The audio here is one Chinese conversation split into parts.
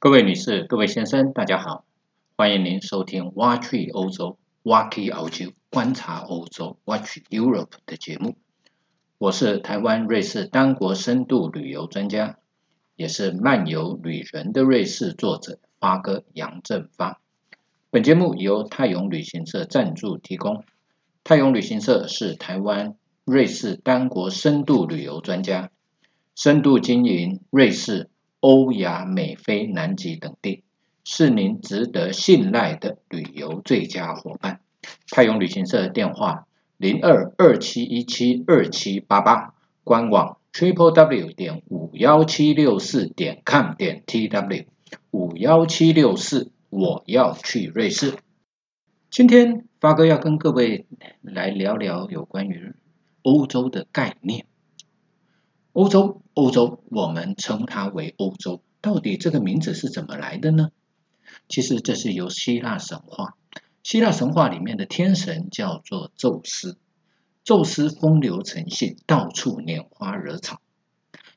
各位女士、各位先生，大家好，欢迎您收听《挖去欧洲 Watch 澳洲观察欧洲 Watch Europe》的节目。我是台湾瑞士单国深度旅游专家，也是漫游旅人的瑞士作者发哥杨正发。本节目由泰永旅行社赞助提供。泰永旅行社是台湾瑞士单国深度旅游专家，深度经营瑞士。欧亚美非南极等地是您值得信赖的旅游最佳伙伴。泰永旅行社电话零二二七一七二七八八，官网 triple w 点五幺七六四点 com 点 tw 五幺七六四，我要去瑞士。今天发哥要跟各位来聊聊有关于欧洲的概念。欧洲，欧洲，我们称它为欧洲。到底这个名字是怎么来的呢？其实这是由希腊神话，希腊神话里面的天神叫做宙斯。宙斯风流成性，到处拈花惹草。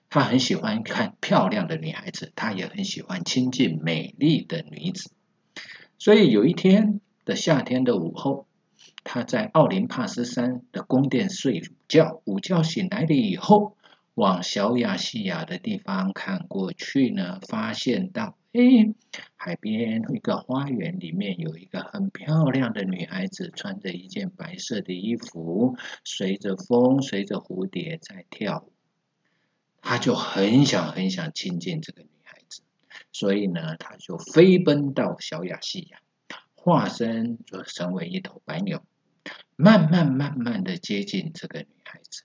他很喜欢看漂亮的女孩子，他也很喜欢亲近美丽的女子。所以有一天的夏天的午后，他在奥林帕斯山的宫殿睡午觉，午觉醒来了以后。往小亚细亚的地方看过去呢，发现到，哎，海边一个花园里面有一个很漂亮的女孩子，穿着一件白色的衣服，随着风，随着蝴蝶在跳。他就很想很想亲近这个女孩子，所以呢，他就飞奔到小亚细亚，化身就成为一头白牛，慢慢慢慢的接近这个女孩子。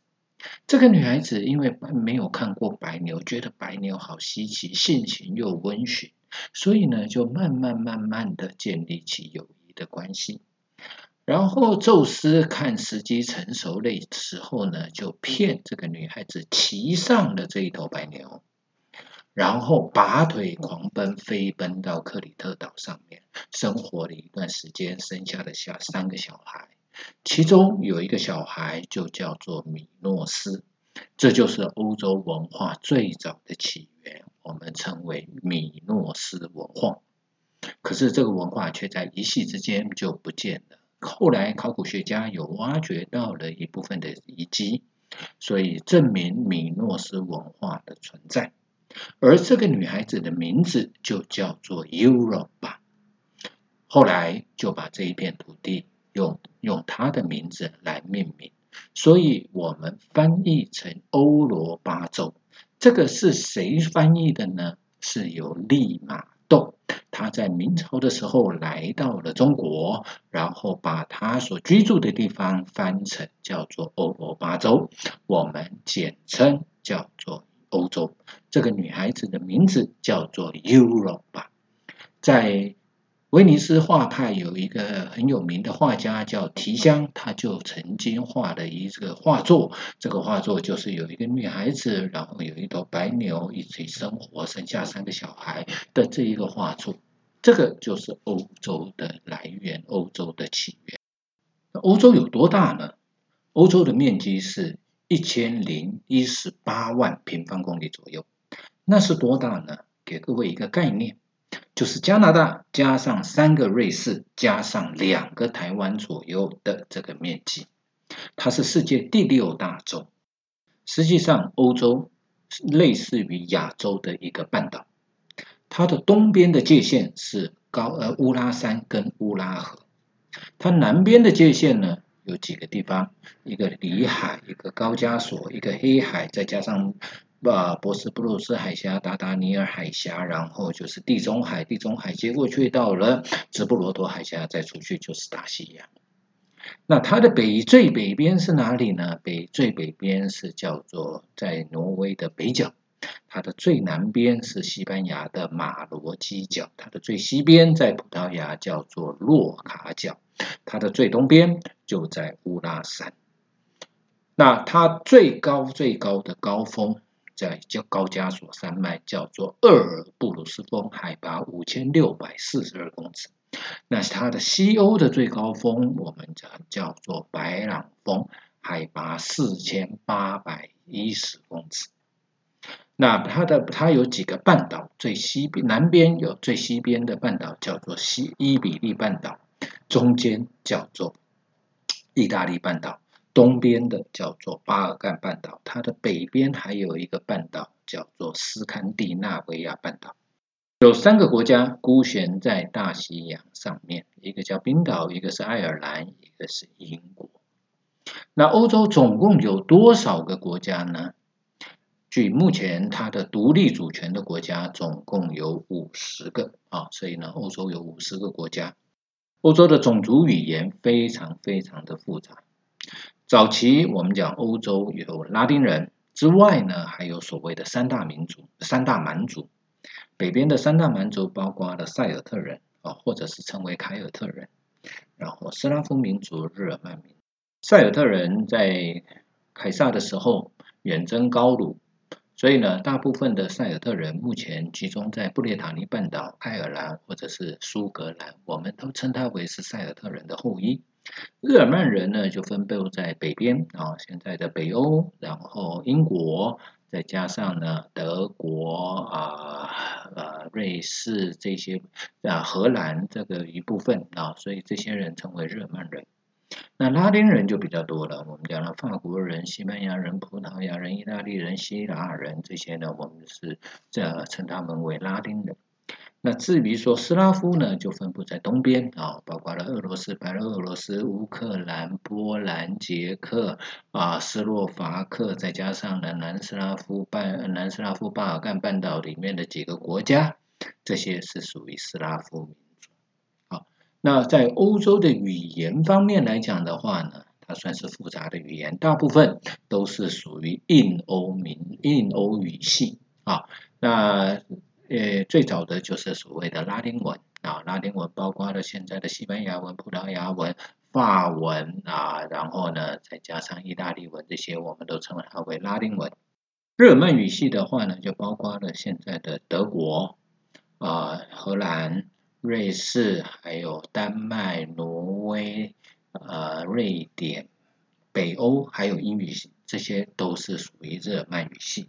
这个女孩子因为没有看过白牛，觉得白牛好稀奇，性情又温驯，所以呢，就慢慢慢慢的建立起友谊的关系。然后宙斯看时机成熟的时候呢，就骗这个女孩子骑上了这一头白牛，然后拔腿狂奔，飞奔到克里特岛上面，生活了一段时间，生下了下三个小孩。其中有一个小孩就叫做米诺斯，这就是欧洲文化最早的起源，我们称为米诺斯文化。可是这个文化却在一夕之间就不见了。后来考古学家有挖掘到了一部分的遗迹，所以证明米诺斯文化的存在。而这个女孩子的名字就叫做 Europa，后来就把这一片土地。用用他的名字来命名，所以我们翻译成欧罗巴洲。这个是谁翻译的呢？是由利玛窦，他在明朝的时候来到了中国，然后把他所居住的地方翻成叫做欧罗巴洲，我们简称叫做欧洲。这个女孩子的名字叫做 Europa，在。威尼斯画派有一个很有名的画家叫提香，他就曾经画了一这个画作。这个画作就是有一个女孩子，然后有一头白牛一起生活，生下三个小孩的这一个画作。这个就是欧洲的来源，欧洲的起源。那欧洲有多大呢？欧洲的面积是一千零一十八万平方公里左右。那是多大呢？给各位一个概念。就是加拿大加上三个瑞士加上两个台湾左右的这个面积，它是世界第六大洲。实际上，欧洲类似于亚洲的一个半岛。它的东边的界限是高呃乌拉山跟乌拉河，它南边的界限呢有几个地方，一个里海，一个高加索，一个黑海，再加上。把博斯布鲁斯海峡、达达尼尔海峡，然后就是地中海，地中海接过去到了直布罗陀海峡，再出去就是大西洋。那它的北最北边是哪里呢？北最北边是叫做在挪威的北角，它的最南边是西班牙的马罗基角，它的最西边在葡萄牙叫做洛卡角，它的最东边就在乌拉山。那它最高最高的高峰。在叫高加索山脉，叫做厄尔布鲁斯峰，海拔五千六百四十二公尺。那它的西欧的最高峰，我们叫叫做白朗峰，海拔四千八百一十公尺。那它的它有几个半岛，最西边南边有最西边的半岛叫做西伊比利半岛，中间叫做意大利半岛，东边的叫做巴尔干半岛，它的北边还有一个半岛叫做斯堪的纳维亚半岛。有三个国家孤悬在大西洋上面，一个叫冰岛，一个是爱尔兰，一个是英国。那欧洲总共有多少个国家呢？据目前它的独立主权的国家总共有五十个啊，所以呢，欧洲有五十个国家。欧洲的种族语言非常非常的复杂。早期我们讲欧洲有拉丁人之外呢，还有所谓的三大民族、三大蛮族。北边的三大蛮族包括了塞尔特人啊，或者是称为凯尔特人，然后斯拉夫民族、日耳曼民。塞尔特人在凯撒的时候远征高卢。所以呢，大部分的塞尔特人目前集中在布列塔尼半岛、爱尔兰或者是苏格兰，我们都称它为是塞尔特人的后裔。日耳曼人呢，就分布在北边啊，现在的北欧，然后英国，再加上呢德国啊、呃瑞士这些啊荷兰这个一部分啊，所以这些人称为日耳曼人。那拉丁人就比较多了，我们讲了法国人、西班牙人、葡萄牙人、意大利人、希腊人这些呢，我们是这称他们为拉丁人。那至于说斯拉夫呢，就分布在东边啊，包括了俄罗斯、白俄罗斯、乌克兰、波兰、捷克啊、斯洛伐克，再加上呢南斯拉夫半南斯拉夫巴尔干半岛里面的几个国家，这些是属于斯拉夫民族。好。那在欧洲的语言方面来讲的话呢，它算是复杂的语言，大部分都是属于印欧民、印欧语系啊。那呃，最早的就是所谓的拉丁文啊，拉丁文包括了现在的西班牙文、葡萄牙文、法文啊，然后呢，再加上意大利文这些，我们都称它为拉丁文。日耳曼语系的话呢，就包括了现在的德国啊、荷兰。瑞士、还有丹麦、挪威、呃、瑞典、北欧，还有英语系，这些都是属于日耳曼语系。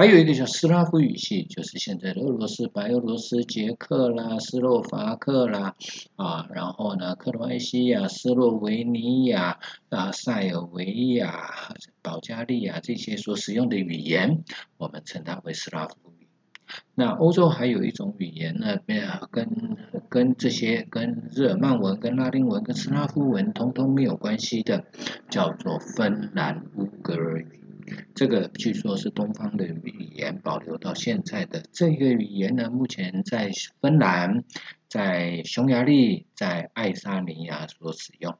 还有一个叫斯拉夫语系，就是现在的俄罗斯、白俄罗斯、捷克啦、斯洛伐克啦，啊，然后呢，克罗埃西亚、斯洛维尼亚、啊，塞尔维亚、保加利亚这些所使用的语言，我们称它为斯拉夫语。那欧洲还有一种语言呢，跟跟这些跟日耳曼文、跟拉丁文、跟斯拉夫文通通没有关系的，叫做芬兰乌格尔语。这个据说是东方的语言，保留到现在的这个语言呢，目前在芬兰、在匈牙利、在爱沙尼亚所使用。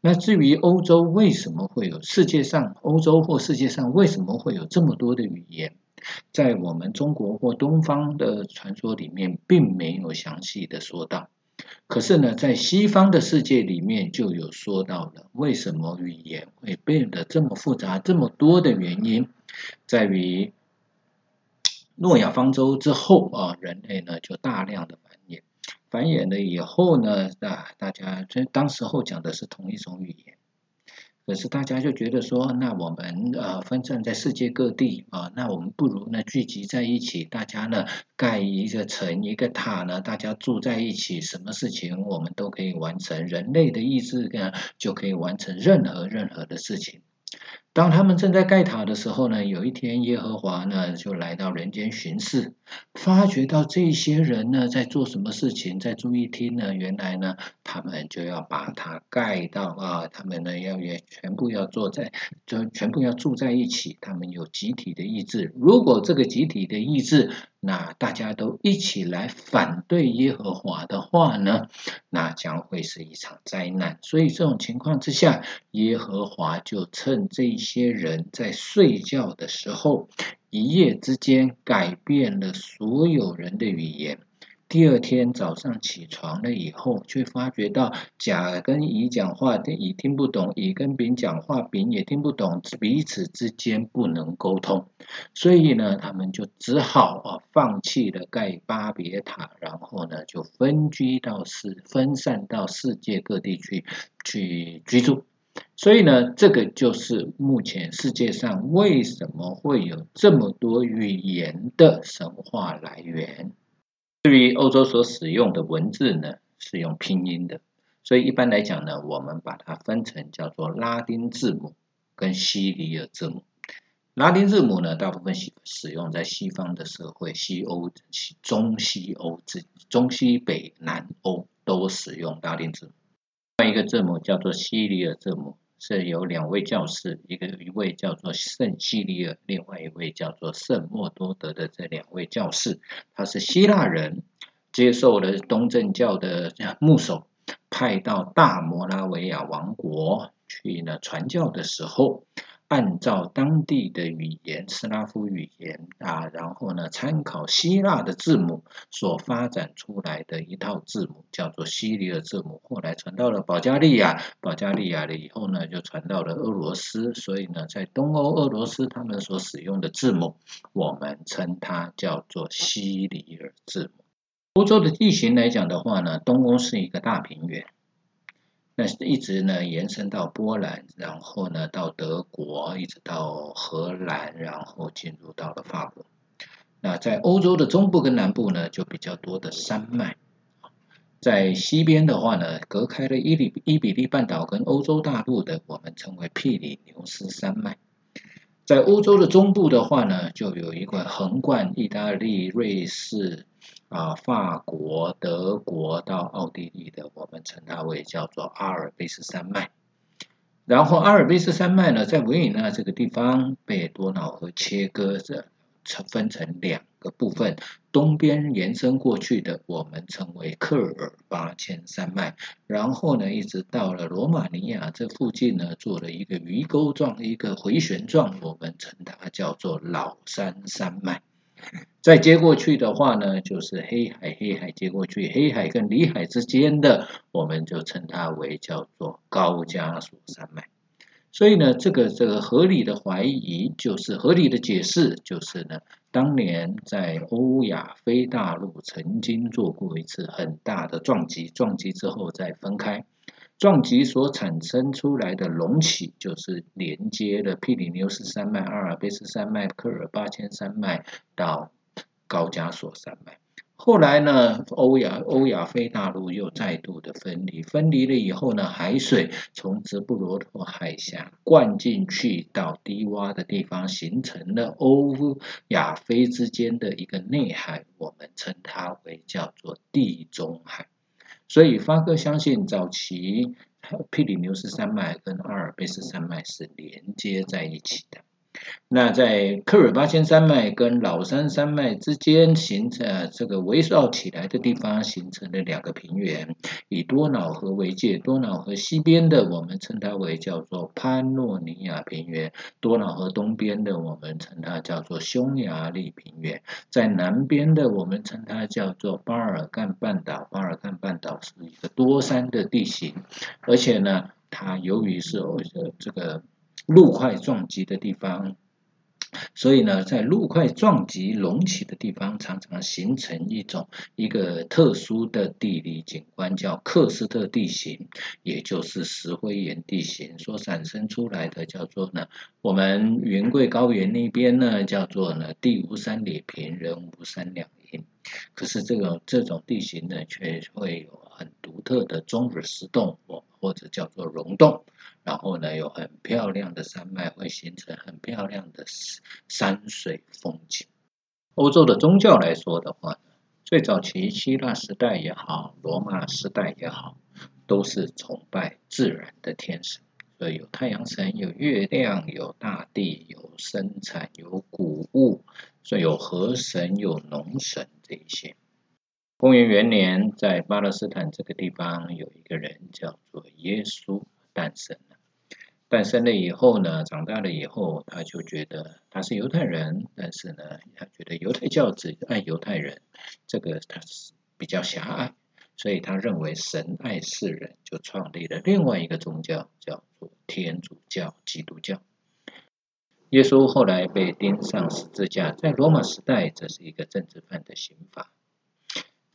那至于欧洲为什么会有世界上欧洲或世界上为什么会有这么多的语言？在我们中国或东方的传说里面，并没有详细的说到。可是呢，在西方的世界里面就有说到了，为什么语言会变得这么复杂、这么多的原因，在于诺亚方舟之后啊，人类呢就大量的繁衍，繁衍了以后呢，啊，大家这当时候讲的是同一种语言。可是大家就觉得说，那我们呃分散在世界各地啊，那我们不如呢聚集在一起，大家呢盖一个城一个塔呢，大家住在一起，什么事情我们都可以完成，人类的意志呢就可以完成任何任何的事情。当他们正在盖塔的时候呢，有一天耶和华呢就来到人间巡视，发觉到这些人呢在做什么事情，在注意听呢，原来呢他们就要把它盖到啊，他们呢要也全部要坐在，就全部要住在一起，他们有集体的意志。如果这个集体的意志，那大家都一起来反对耶和华的话呢，那将会是一场灾难。所以这种情况之下，耶和华就趁这些人在睡觉的时候，一夜之间改变了所有人的语言。第二天早上起床了以后，却发觉到甲跟乙讲话，乙听不懂；乙跟丙讲话，丙也听不懂，彼此之间不能沟通。所以呢，他们就只好啊，放弃了盖巴别塔，然后呢，就分居到世，分散到世界各地去去居住。所以呢，这个就是目前世界上为什么会有这么多语言的神话来源。至于欧洲所使用的文字呢，是用拼音的，所以一般来讲呢，我们把它分成叫做拉丁字母跟西里尔字母。拉丁字母呢，大部分使使用在西方的社会，西欧、中西欧、中西北南欧都使用拉丁字母。另外一个字母叫做西里尔字母，是有两位教士，一个一位叫做圣西利尔，另外一位叫做圣莫多德的这两位教士，他是希腊人，接受了东正教的牧首，派到大摩拉维亚王国去呢传教的时候。按照当地的语言，斯拉夫语言啊，然后呢，参考希腊的字母所发展出来的一套字母，叫做西里尔字母。后来传到了保加利亚，保加利亚了以后呢，就传到了俄罗斯。所以呢，在东欧俄罗斯他们所使用的字母，我们称它叫做西里尔字母。欧洲的地形来讲的话呢，东欧是一个大平原。那一直呢延伸到波兰，然后呢到德国，一直到荷兰，然后进入到了法国。那在欧洲的中部跟南部呢，就比较多的山脉。在西边的话呢，隔开了伊里伊比利半岛跟欧洲大陆的，我们称为毗里牛斯山脉。在欧洲的中部的话呢，就有一个横贯意大利、瑞士。啊，法国、德国到奥地利的，我们称它为叫做阿尔卑斯山脉。然后阿尔卑斯山脉呢，在维也纳这个地方被多瑙河切割着，成分成两个部分。东边延伸过去的，我们称为克尔巴阡山脉。然后呢，一直到了罗马尼亚这附近呢，做了一个鱼钩状、一个回旋状，我们称它叫做老山山脉。再接过去的话呢，就是黑海，黑海接过去，黑海跟里海之间的，我们就称它为叫做高加索山脉。所以呢，这个这个合理的怀疑，就是合理的解释，就是呢，当年在欧亚非大陆曾经做过一次很大的撞击，撞击之后再分开，撞击所产生出来的隆起，就是连接了毗里牛斯山脉、阿尔卑斯山脉、科尔巴阡山脉到。高加索山脉，后来呢，欧亚欧亚非大陆又再度的分离，分离了以后呢，海水从直布罗陀海峡灌进去到低洼的地方，形成了欧亚非之间的一个内海，我们称它为叫做地中海。所以发哥相信，早期皮里牛斯山脉跟阿尔卑斯山脉是连接在一起的。那在科尔巴阡山脉跟老山山脉之间形成这个围绕起来的地方，形成了两个平原，以多瑙河为界。多瑙河西边的，我们称它为叫做潘诺尼亚平原；多瑙河东边的，我们称它叫做匈牙利平原。在南边的，我们称它叫做巴尔干半岛。巴尔干半岛是一个多山的地形，而且呢，它由于是呃这个。陆块撞击的地方，所以呢，在陆块撞击隆起的地方，常常形成一种一个特殊的地理景观，叫克斯特地形，也就是石灰岩地形所产生出来的，叫做呢，我们云贵高原那边呢，叫做呢地无三里平，人无三两银。可是这个这种地形呢，却会有很独特的中日石洞，或或者叫做溶洞。然后呢，有很漂亮的山脉，会形成很漂亮的山水风景。欧洲的宗教来说的话，最早期希腊时代也好，罗马时代也好，都是崇拜自然的天神，所以有太阳神、有月亮、有大地、有生产、有谷物，所以有河神、有农神这一些。公元元年，在巴勒斯坦这个地方，有一个人叫做耶稣诞生。诞生了以后呢，长大了以后，他就觉得他是犹太人，但是呢，他觉得犹太教只爱犹太人，这个他是比较狭隘，所以他认为神爱世人，就创立了另外一个宗教，叫做天主教、基督教。耶稣后来被钉上十字架，在罗马时代，这是一个政治犯的刑罚。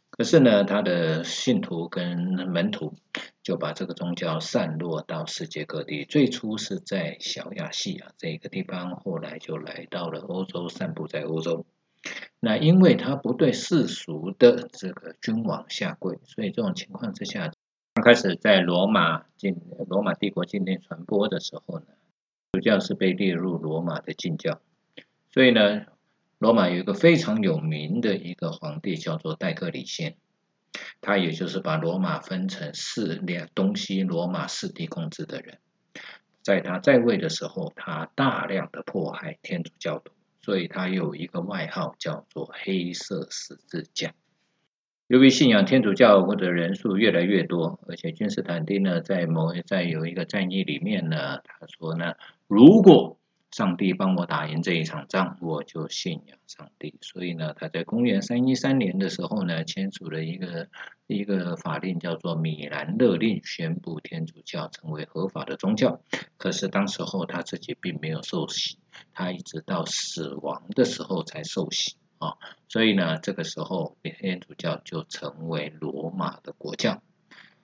可是呢，他的信徒跟门徒。就把这个宗教散落到世界各地。最初是在小亚细亚这个地方，后来就来到了欧洲，散布在欧洲。那因为他不对世俗的这个君王下跪，所以这种情况之下，刚开始在罗马境罗马帝国境内传播的时候呢，主教是被列入罗马的禁教。所以呢，罗马有一个非常有名的一个皇帝叫做戴克里先。他也就是把罗马分成四两东西罗马四地控制的人，在他在位的时候，他大量的迫害天主教徒，所以他有一个外号叫做黑色十字架。由于信仰天主教或者人数越来越多，而且君士坦丁呢，在某在有一个战役里面呢，他说呢，如果上帝帮我打赢这一场仗，我就信仰上帝。所以呢，他在公元三一三年的时候呢，签署了一个一个法令，叫做《米兰勒令》，宣布天主教成为合法的宗教。可是当时候他自己并没有受洗，他一直到死亡的时候才受洗啊。所以呢，这个时候天主教就成为罗马的国教。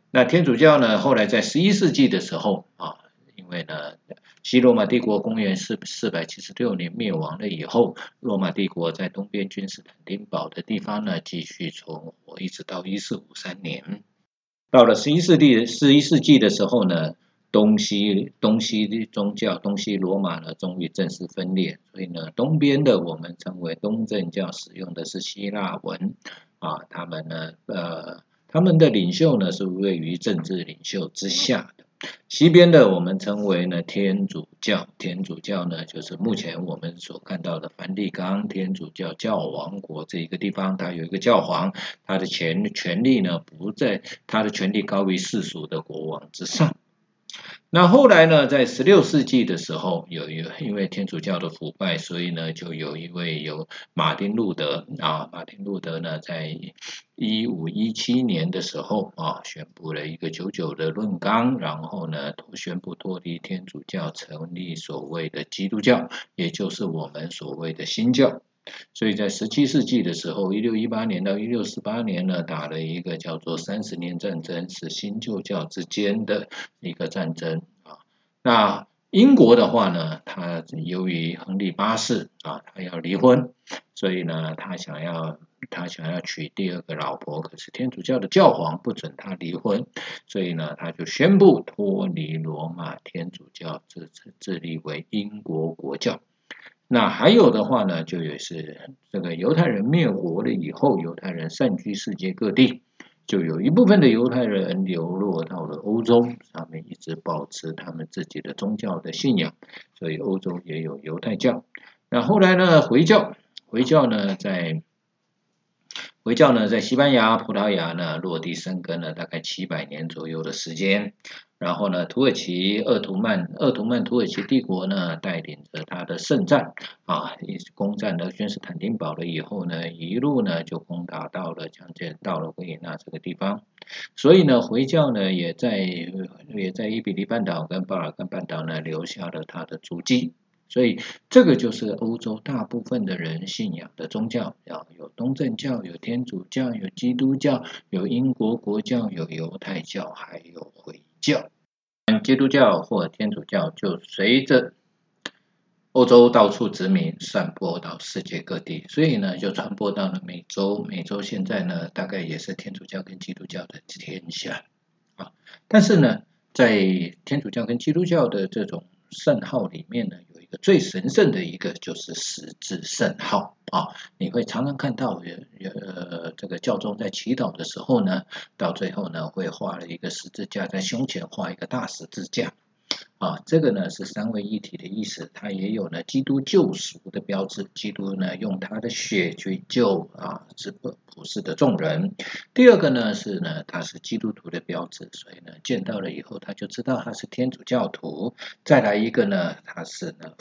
那天主教呢，后来在十一世纪的时候啊，因为呢。西罗马帝国公元四四百七十六年灭亡了以后，罗马帝国在东边君士坦丁堡的地方呢继续存活，一直到一四五三年。到了十一世纪十一世纪的时候呢，东西东西宗教东西罗马呢终于正式分裂，所以呢东边的我们称为东正教，使用的是希腊文啊，他们呢呃他们的领袖呢是位于政治领袖之下的。西边的我们称为呢天主教，天主教呢就是目前我们所看到的梵蒂冈天主教教王国这一个地方，它有一个教皇，他的权权力呢不在，他的权力高于世俗的国王之上。那后来呢，在十六世纪的时候，有一因为天主教的腐败，所以呢，就有一位有马丁路德啊，马丁路德呢，在一五一七年的时候啊，宣布了一个九九的论纲，然后呢，宣布脱离天主教，成立所谓的基督教，也就是我们所谓的新教。所以在十七世纪的时候，一六一八年到一六四八年呢，打了一个叫做三十年战争，是新旧教之间的一个战争啊。那英国的话呢，他由于亨利八世啊，他要离婚，所以呢，他想要他想要娶第二个老婆，可是天主教的教皇不准他离婚，所以呢，他就宣布脱离罗马天主教，自自立为英国国教。那还有的话呢，就也是这个犹太人灭国了以后，犹太人散居世界各地，就有一部分的犹太人流落到了欧洲，他们一直保持他们自己的宗教的信仰，所以欧洲也有犹太教。那后来呢，回教，回教呢，在回教呢，在西班牙、葡萄牙呢落地生根了大概七百年左右的时间。然后呢，土耳其鄂图曼鄂图曼土耳其帝国呢，带领着他的圣战啊，攻占了君士坦丁堡了以后呢，一路呢就攻打到了将近到了维也纳这个地方。所以呢，回教呢也在也在伊比利半岛跟巴尔干半岛呢留下了他的足迹。所以这个就是欧洲大部分的人信仰的宗教，要有东正教、有天主教、有基督教、有英国国教、有犹太教，还有回教。基督教或天主教就随着欧洲到处殖民，散播到世界各地，所以呢，就传播到了美洲。美洲现在呢，大概也是天主教跟基督教的天下啊。但是呢，在天主教跟基督教的这种圣号里面呢，最神圣的一个就是十字圣号啊。你会常常看到有有呃这个教宗在祈祷的时候呢，到最后呢会画了一个十字架在胸前画一个大十字架。啊，这个呢是三位一体的意思，它也有呢基督救赎的标志，基督呢用他的血去救啊，这个普世的众人。第二个呢是呢，他是基督徒的标志，所以呢见到了以后他就知道他是天主教徒。再来一个呢，他是呢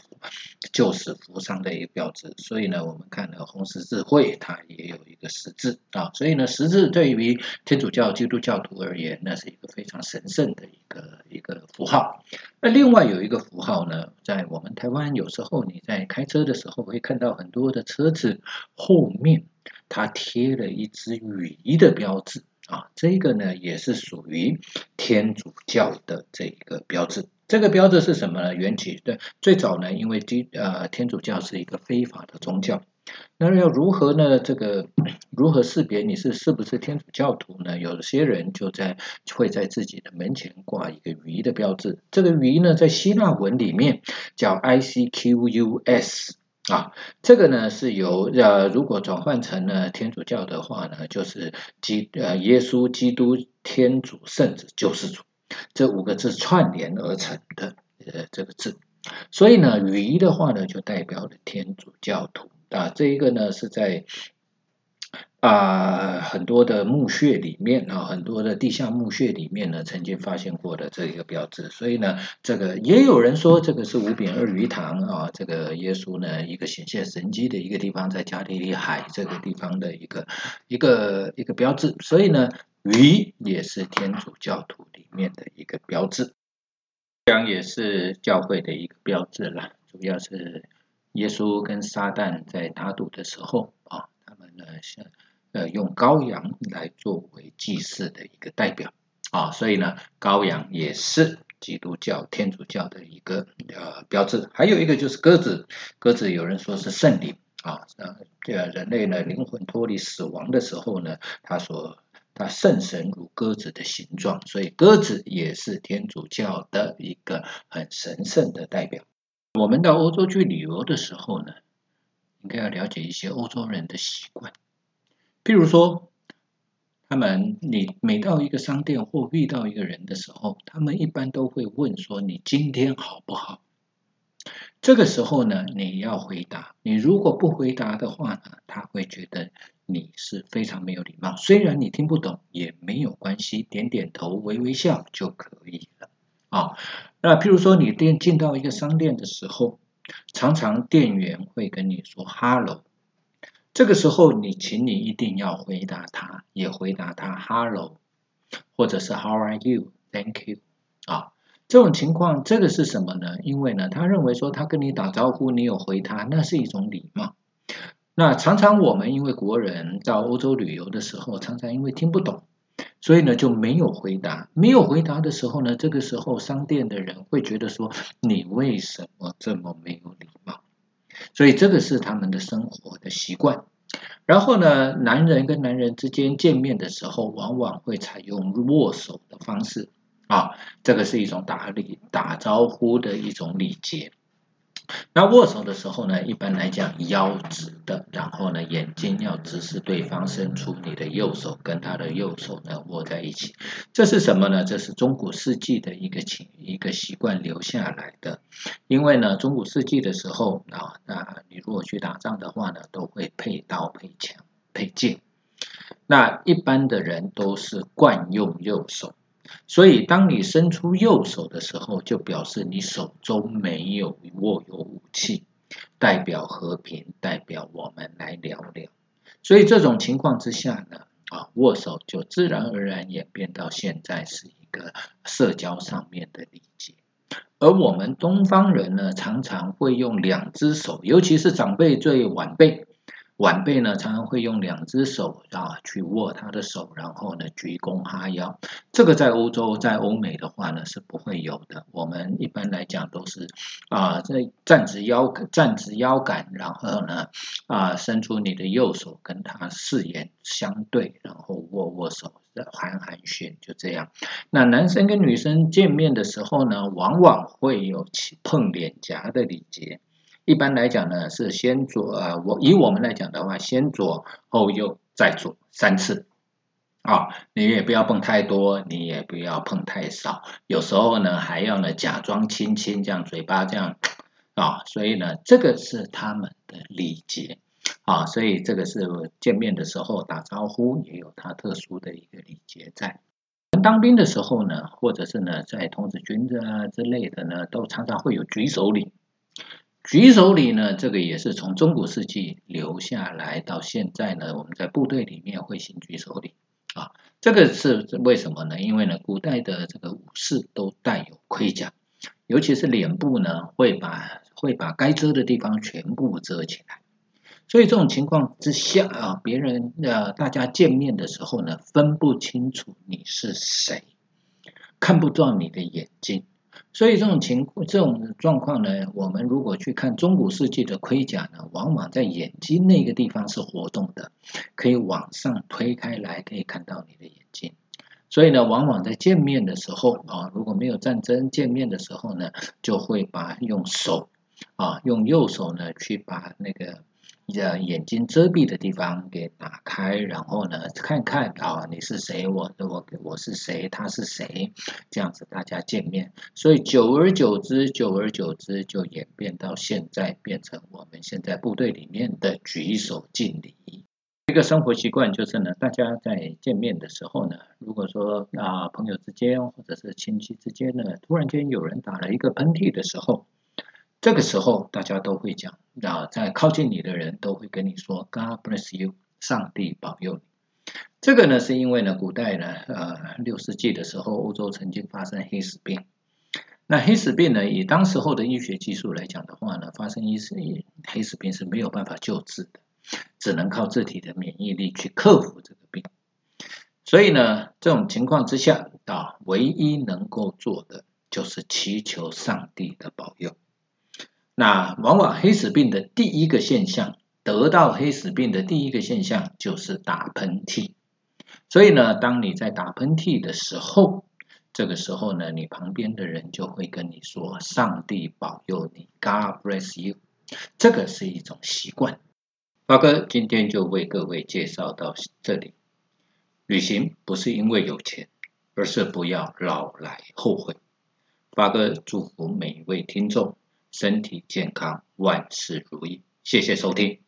救死扶伤的一个标志，所以呢我们看了红十字会，它也有一个十字啊，所以呢十字对于天主教基督教徒而言，那是一个非常神圣的一个。个一个符号。那另外有一个符号呢，在我们台湾有时候你在开车的时候会看到很多的车子后面它贴了一只鱼的标志啊，这个呢也是属于天主教的这一个标志。这个标志是什么呢？缘起对最早呢，因为基呃天主教是一个非法的宗教。那要如何呢？这个如何识别你是是不是天主教徒呢？有些人就在会在自己的门前挂一个鱼的标志。这个鱼呢，在希腊文里面叫 I C Q U S 啊。这个呢是由呃，如果转换成了天主教的话呢，就是基呃耶稣基督天主圣子救世主这五个字串联而成的呃这个字。所以呢，鱼的话呢，就代表了天主教徒。啊，这一个呢是在啊很多的墓穴里面啊，很多的地下墓穴里面呢，曾经发现过的这一个标志。所以呢，这个也有人说这个是五饼二鱼堂啊，这个耶稣呢一个显现神迹的一个地方，在加利利海这个地方的一个一个一个标志。所以呢，鱼也是天主教徒里面的一个标志，这样也是教会的一个标志了，主要是。耶稣跟撒旦在打赌的时候啊，他们呢像呃用羔羊来作为祭祀的一个代表啊，所以呢羔羊也是基督教、天主教的一个呃标志。还有一个就是鸽子，鸽子有人说是圣灵啊，这人类呢灵魂脱离死亡的时候呢，他说他圣神如鸽子的形状，所以鸽子也是天主教的一个很神圣的代表。我们到欧洲去旅游的时候呢，应该要了解一些欧洲人的习惯。譬如说，他们你每到一个商店或遇到一个人的时候，他们一般都会问说：“你今天好不好？”这个时候呢，你要回答。你如果不回答的话呢，他会觉得你是非常没有礼貌。虽然你听不懂也没有关系，点点头、微微笑就可以了。啊，那譬如说你店进到一个商店的时候，常常店员会跟你说 “hello”，这个时候你请你一定要回答他，也回答他 “hello”，或者是 “how are you”，“thank you”。啊，这种情况这个是什么呢？因为呢，他认为说他跟你打招呼，你有回他，那是一种礼貌。那常常我们因为国人到欧洲旅游的时候，常常因为听不懂。所以呢，就没有回答。没有回答的时候呢，这个时候商店的人会觉得说：“你为什么这么没有礼貌？”所以这个是他们的生活的习惯。然后呢，男人跟男人之间见面的时候，往往会采用握手的方式啊，这个是一种打礼、打招呼的一种礼节。那握手的时候呢，一般来讲腰直的，然后呢眼睛要直视对方，伸出你的右手跟他的右手呢握在一起。这是什么呢？这是中古世纪的一个情一个习惯留下来的。因为呢，中古世纪的时候啊，那你如果去打仗的话呢，都会配刀、配枪、配剑。那一般的人都是惯用右手。所以，当你伸出右手的时候，就表示你手中没有握有武器，代表和平，代表我们来聊聊。所以，这种情况之下呢，啊，握手就自然而然演变到现在是一个社交上面的礼节。而我们东方人呢，常常会用两只手，尤其是长辈对晚辈。晚辈呢，常常会用两只手啊去握他的手，然后呢鞠躬哈腰。这个在欧洲、在欧美的话呢是不会有的。我们一般来讲都是啊在站直腰站直腰杆，然后呢啊伸出你的右手跟他四眼相对，然后握握手寒寒暄，就这样。那男生跟女生见面的时候呢，往往会有碰脸颊的礼节。一般来讲呢，是先左呃，我以我们来讲的话，先左后右再左三次啊，你也不要碰太多，你也不要碰太少，有时候呢还要呢假装亲亲，这样嘴巴这样啊，所以呢这个是他们的礼节啊，所以这个是见面的时候打招呼也有他特殊的一个礼节在。当兵的时候呢，或者是呢在童子军的之类的呢，都常常会有举手礼。举手礼呢，这个也是从中古世纪留下来到现在呢，我们在部队里面会行举手礼啊。这个是为什么呢？因为呢，古代的这个武士都带有盔甲，尤其是脸部呢，会把会把该遮的地方全部遮起来。所以这种情况之下啊，别人呃大家见面的时候呢，分不清楚你是谁，看不到你的眼睛。所以这种情这种状况呢，我们如果去看中古世纪的盔甲呢，往往在眼睛那个地方是活动的，可以往上推开来，可以看到你的眼睛。所以呢，往往在见面的时候啊，如果没有战争，见面的时候呢，就会把用手啊，用右手呢去把那个。的眼睛遮蔽的地方给打开，然后呢，看看啊，你是谁？我我我是谁？他是谁？这样子大家见面，所以久而久之，久而久之就演变到现在，变成我们现在部队里面的举手敬礼。一个生活习惯就是呢，大家在见面的时候呢，如果说啊朋友之间或者是亲戚之间呢，突然间有人打了一个喷嚏的时候。这个时候，大家都会讲啊，在靠近你的人都会跟你说 “God bless you”，上帝保佑你。这个呢，是因为呢，古代呢，呃，六世纪的时候，欧洲曾经发生黑死病。那黑死病呢，以当时候的医学技术来讲的话呢，发生一死黑死病是没有办法救治的，只能靠自体的免疫力去克服这个病。所以呢，这种情况之下啊，唯一能够做的就是祈求上帝的保佑。那往往黑死病的第一个现象，得到黑死病的第一个现象就是打喷嚏。所以呢，当你在打喷嚏的时候，这个时候呢，你旁边的人就会跟你说：“上帝保佑你，God bless you。”这个是一种习惯。发哥今天就为各位介绍到这里。旅行不是因为有钱，而是不要老来后悔。发哥祝福每一位听众。身体健康，万事如意。谢谢收听。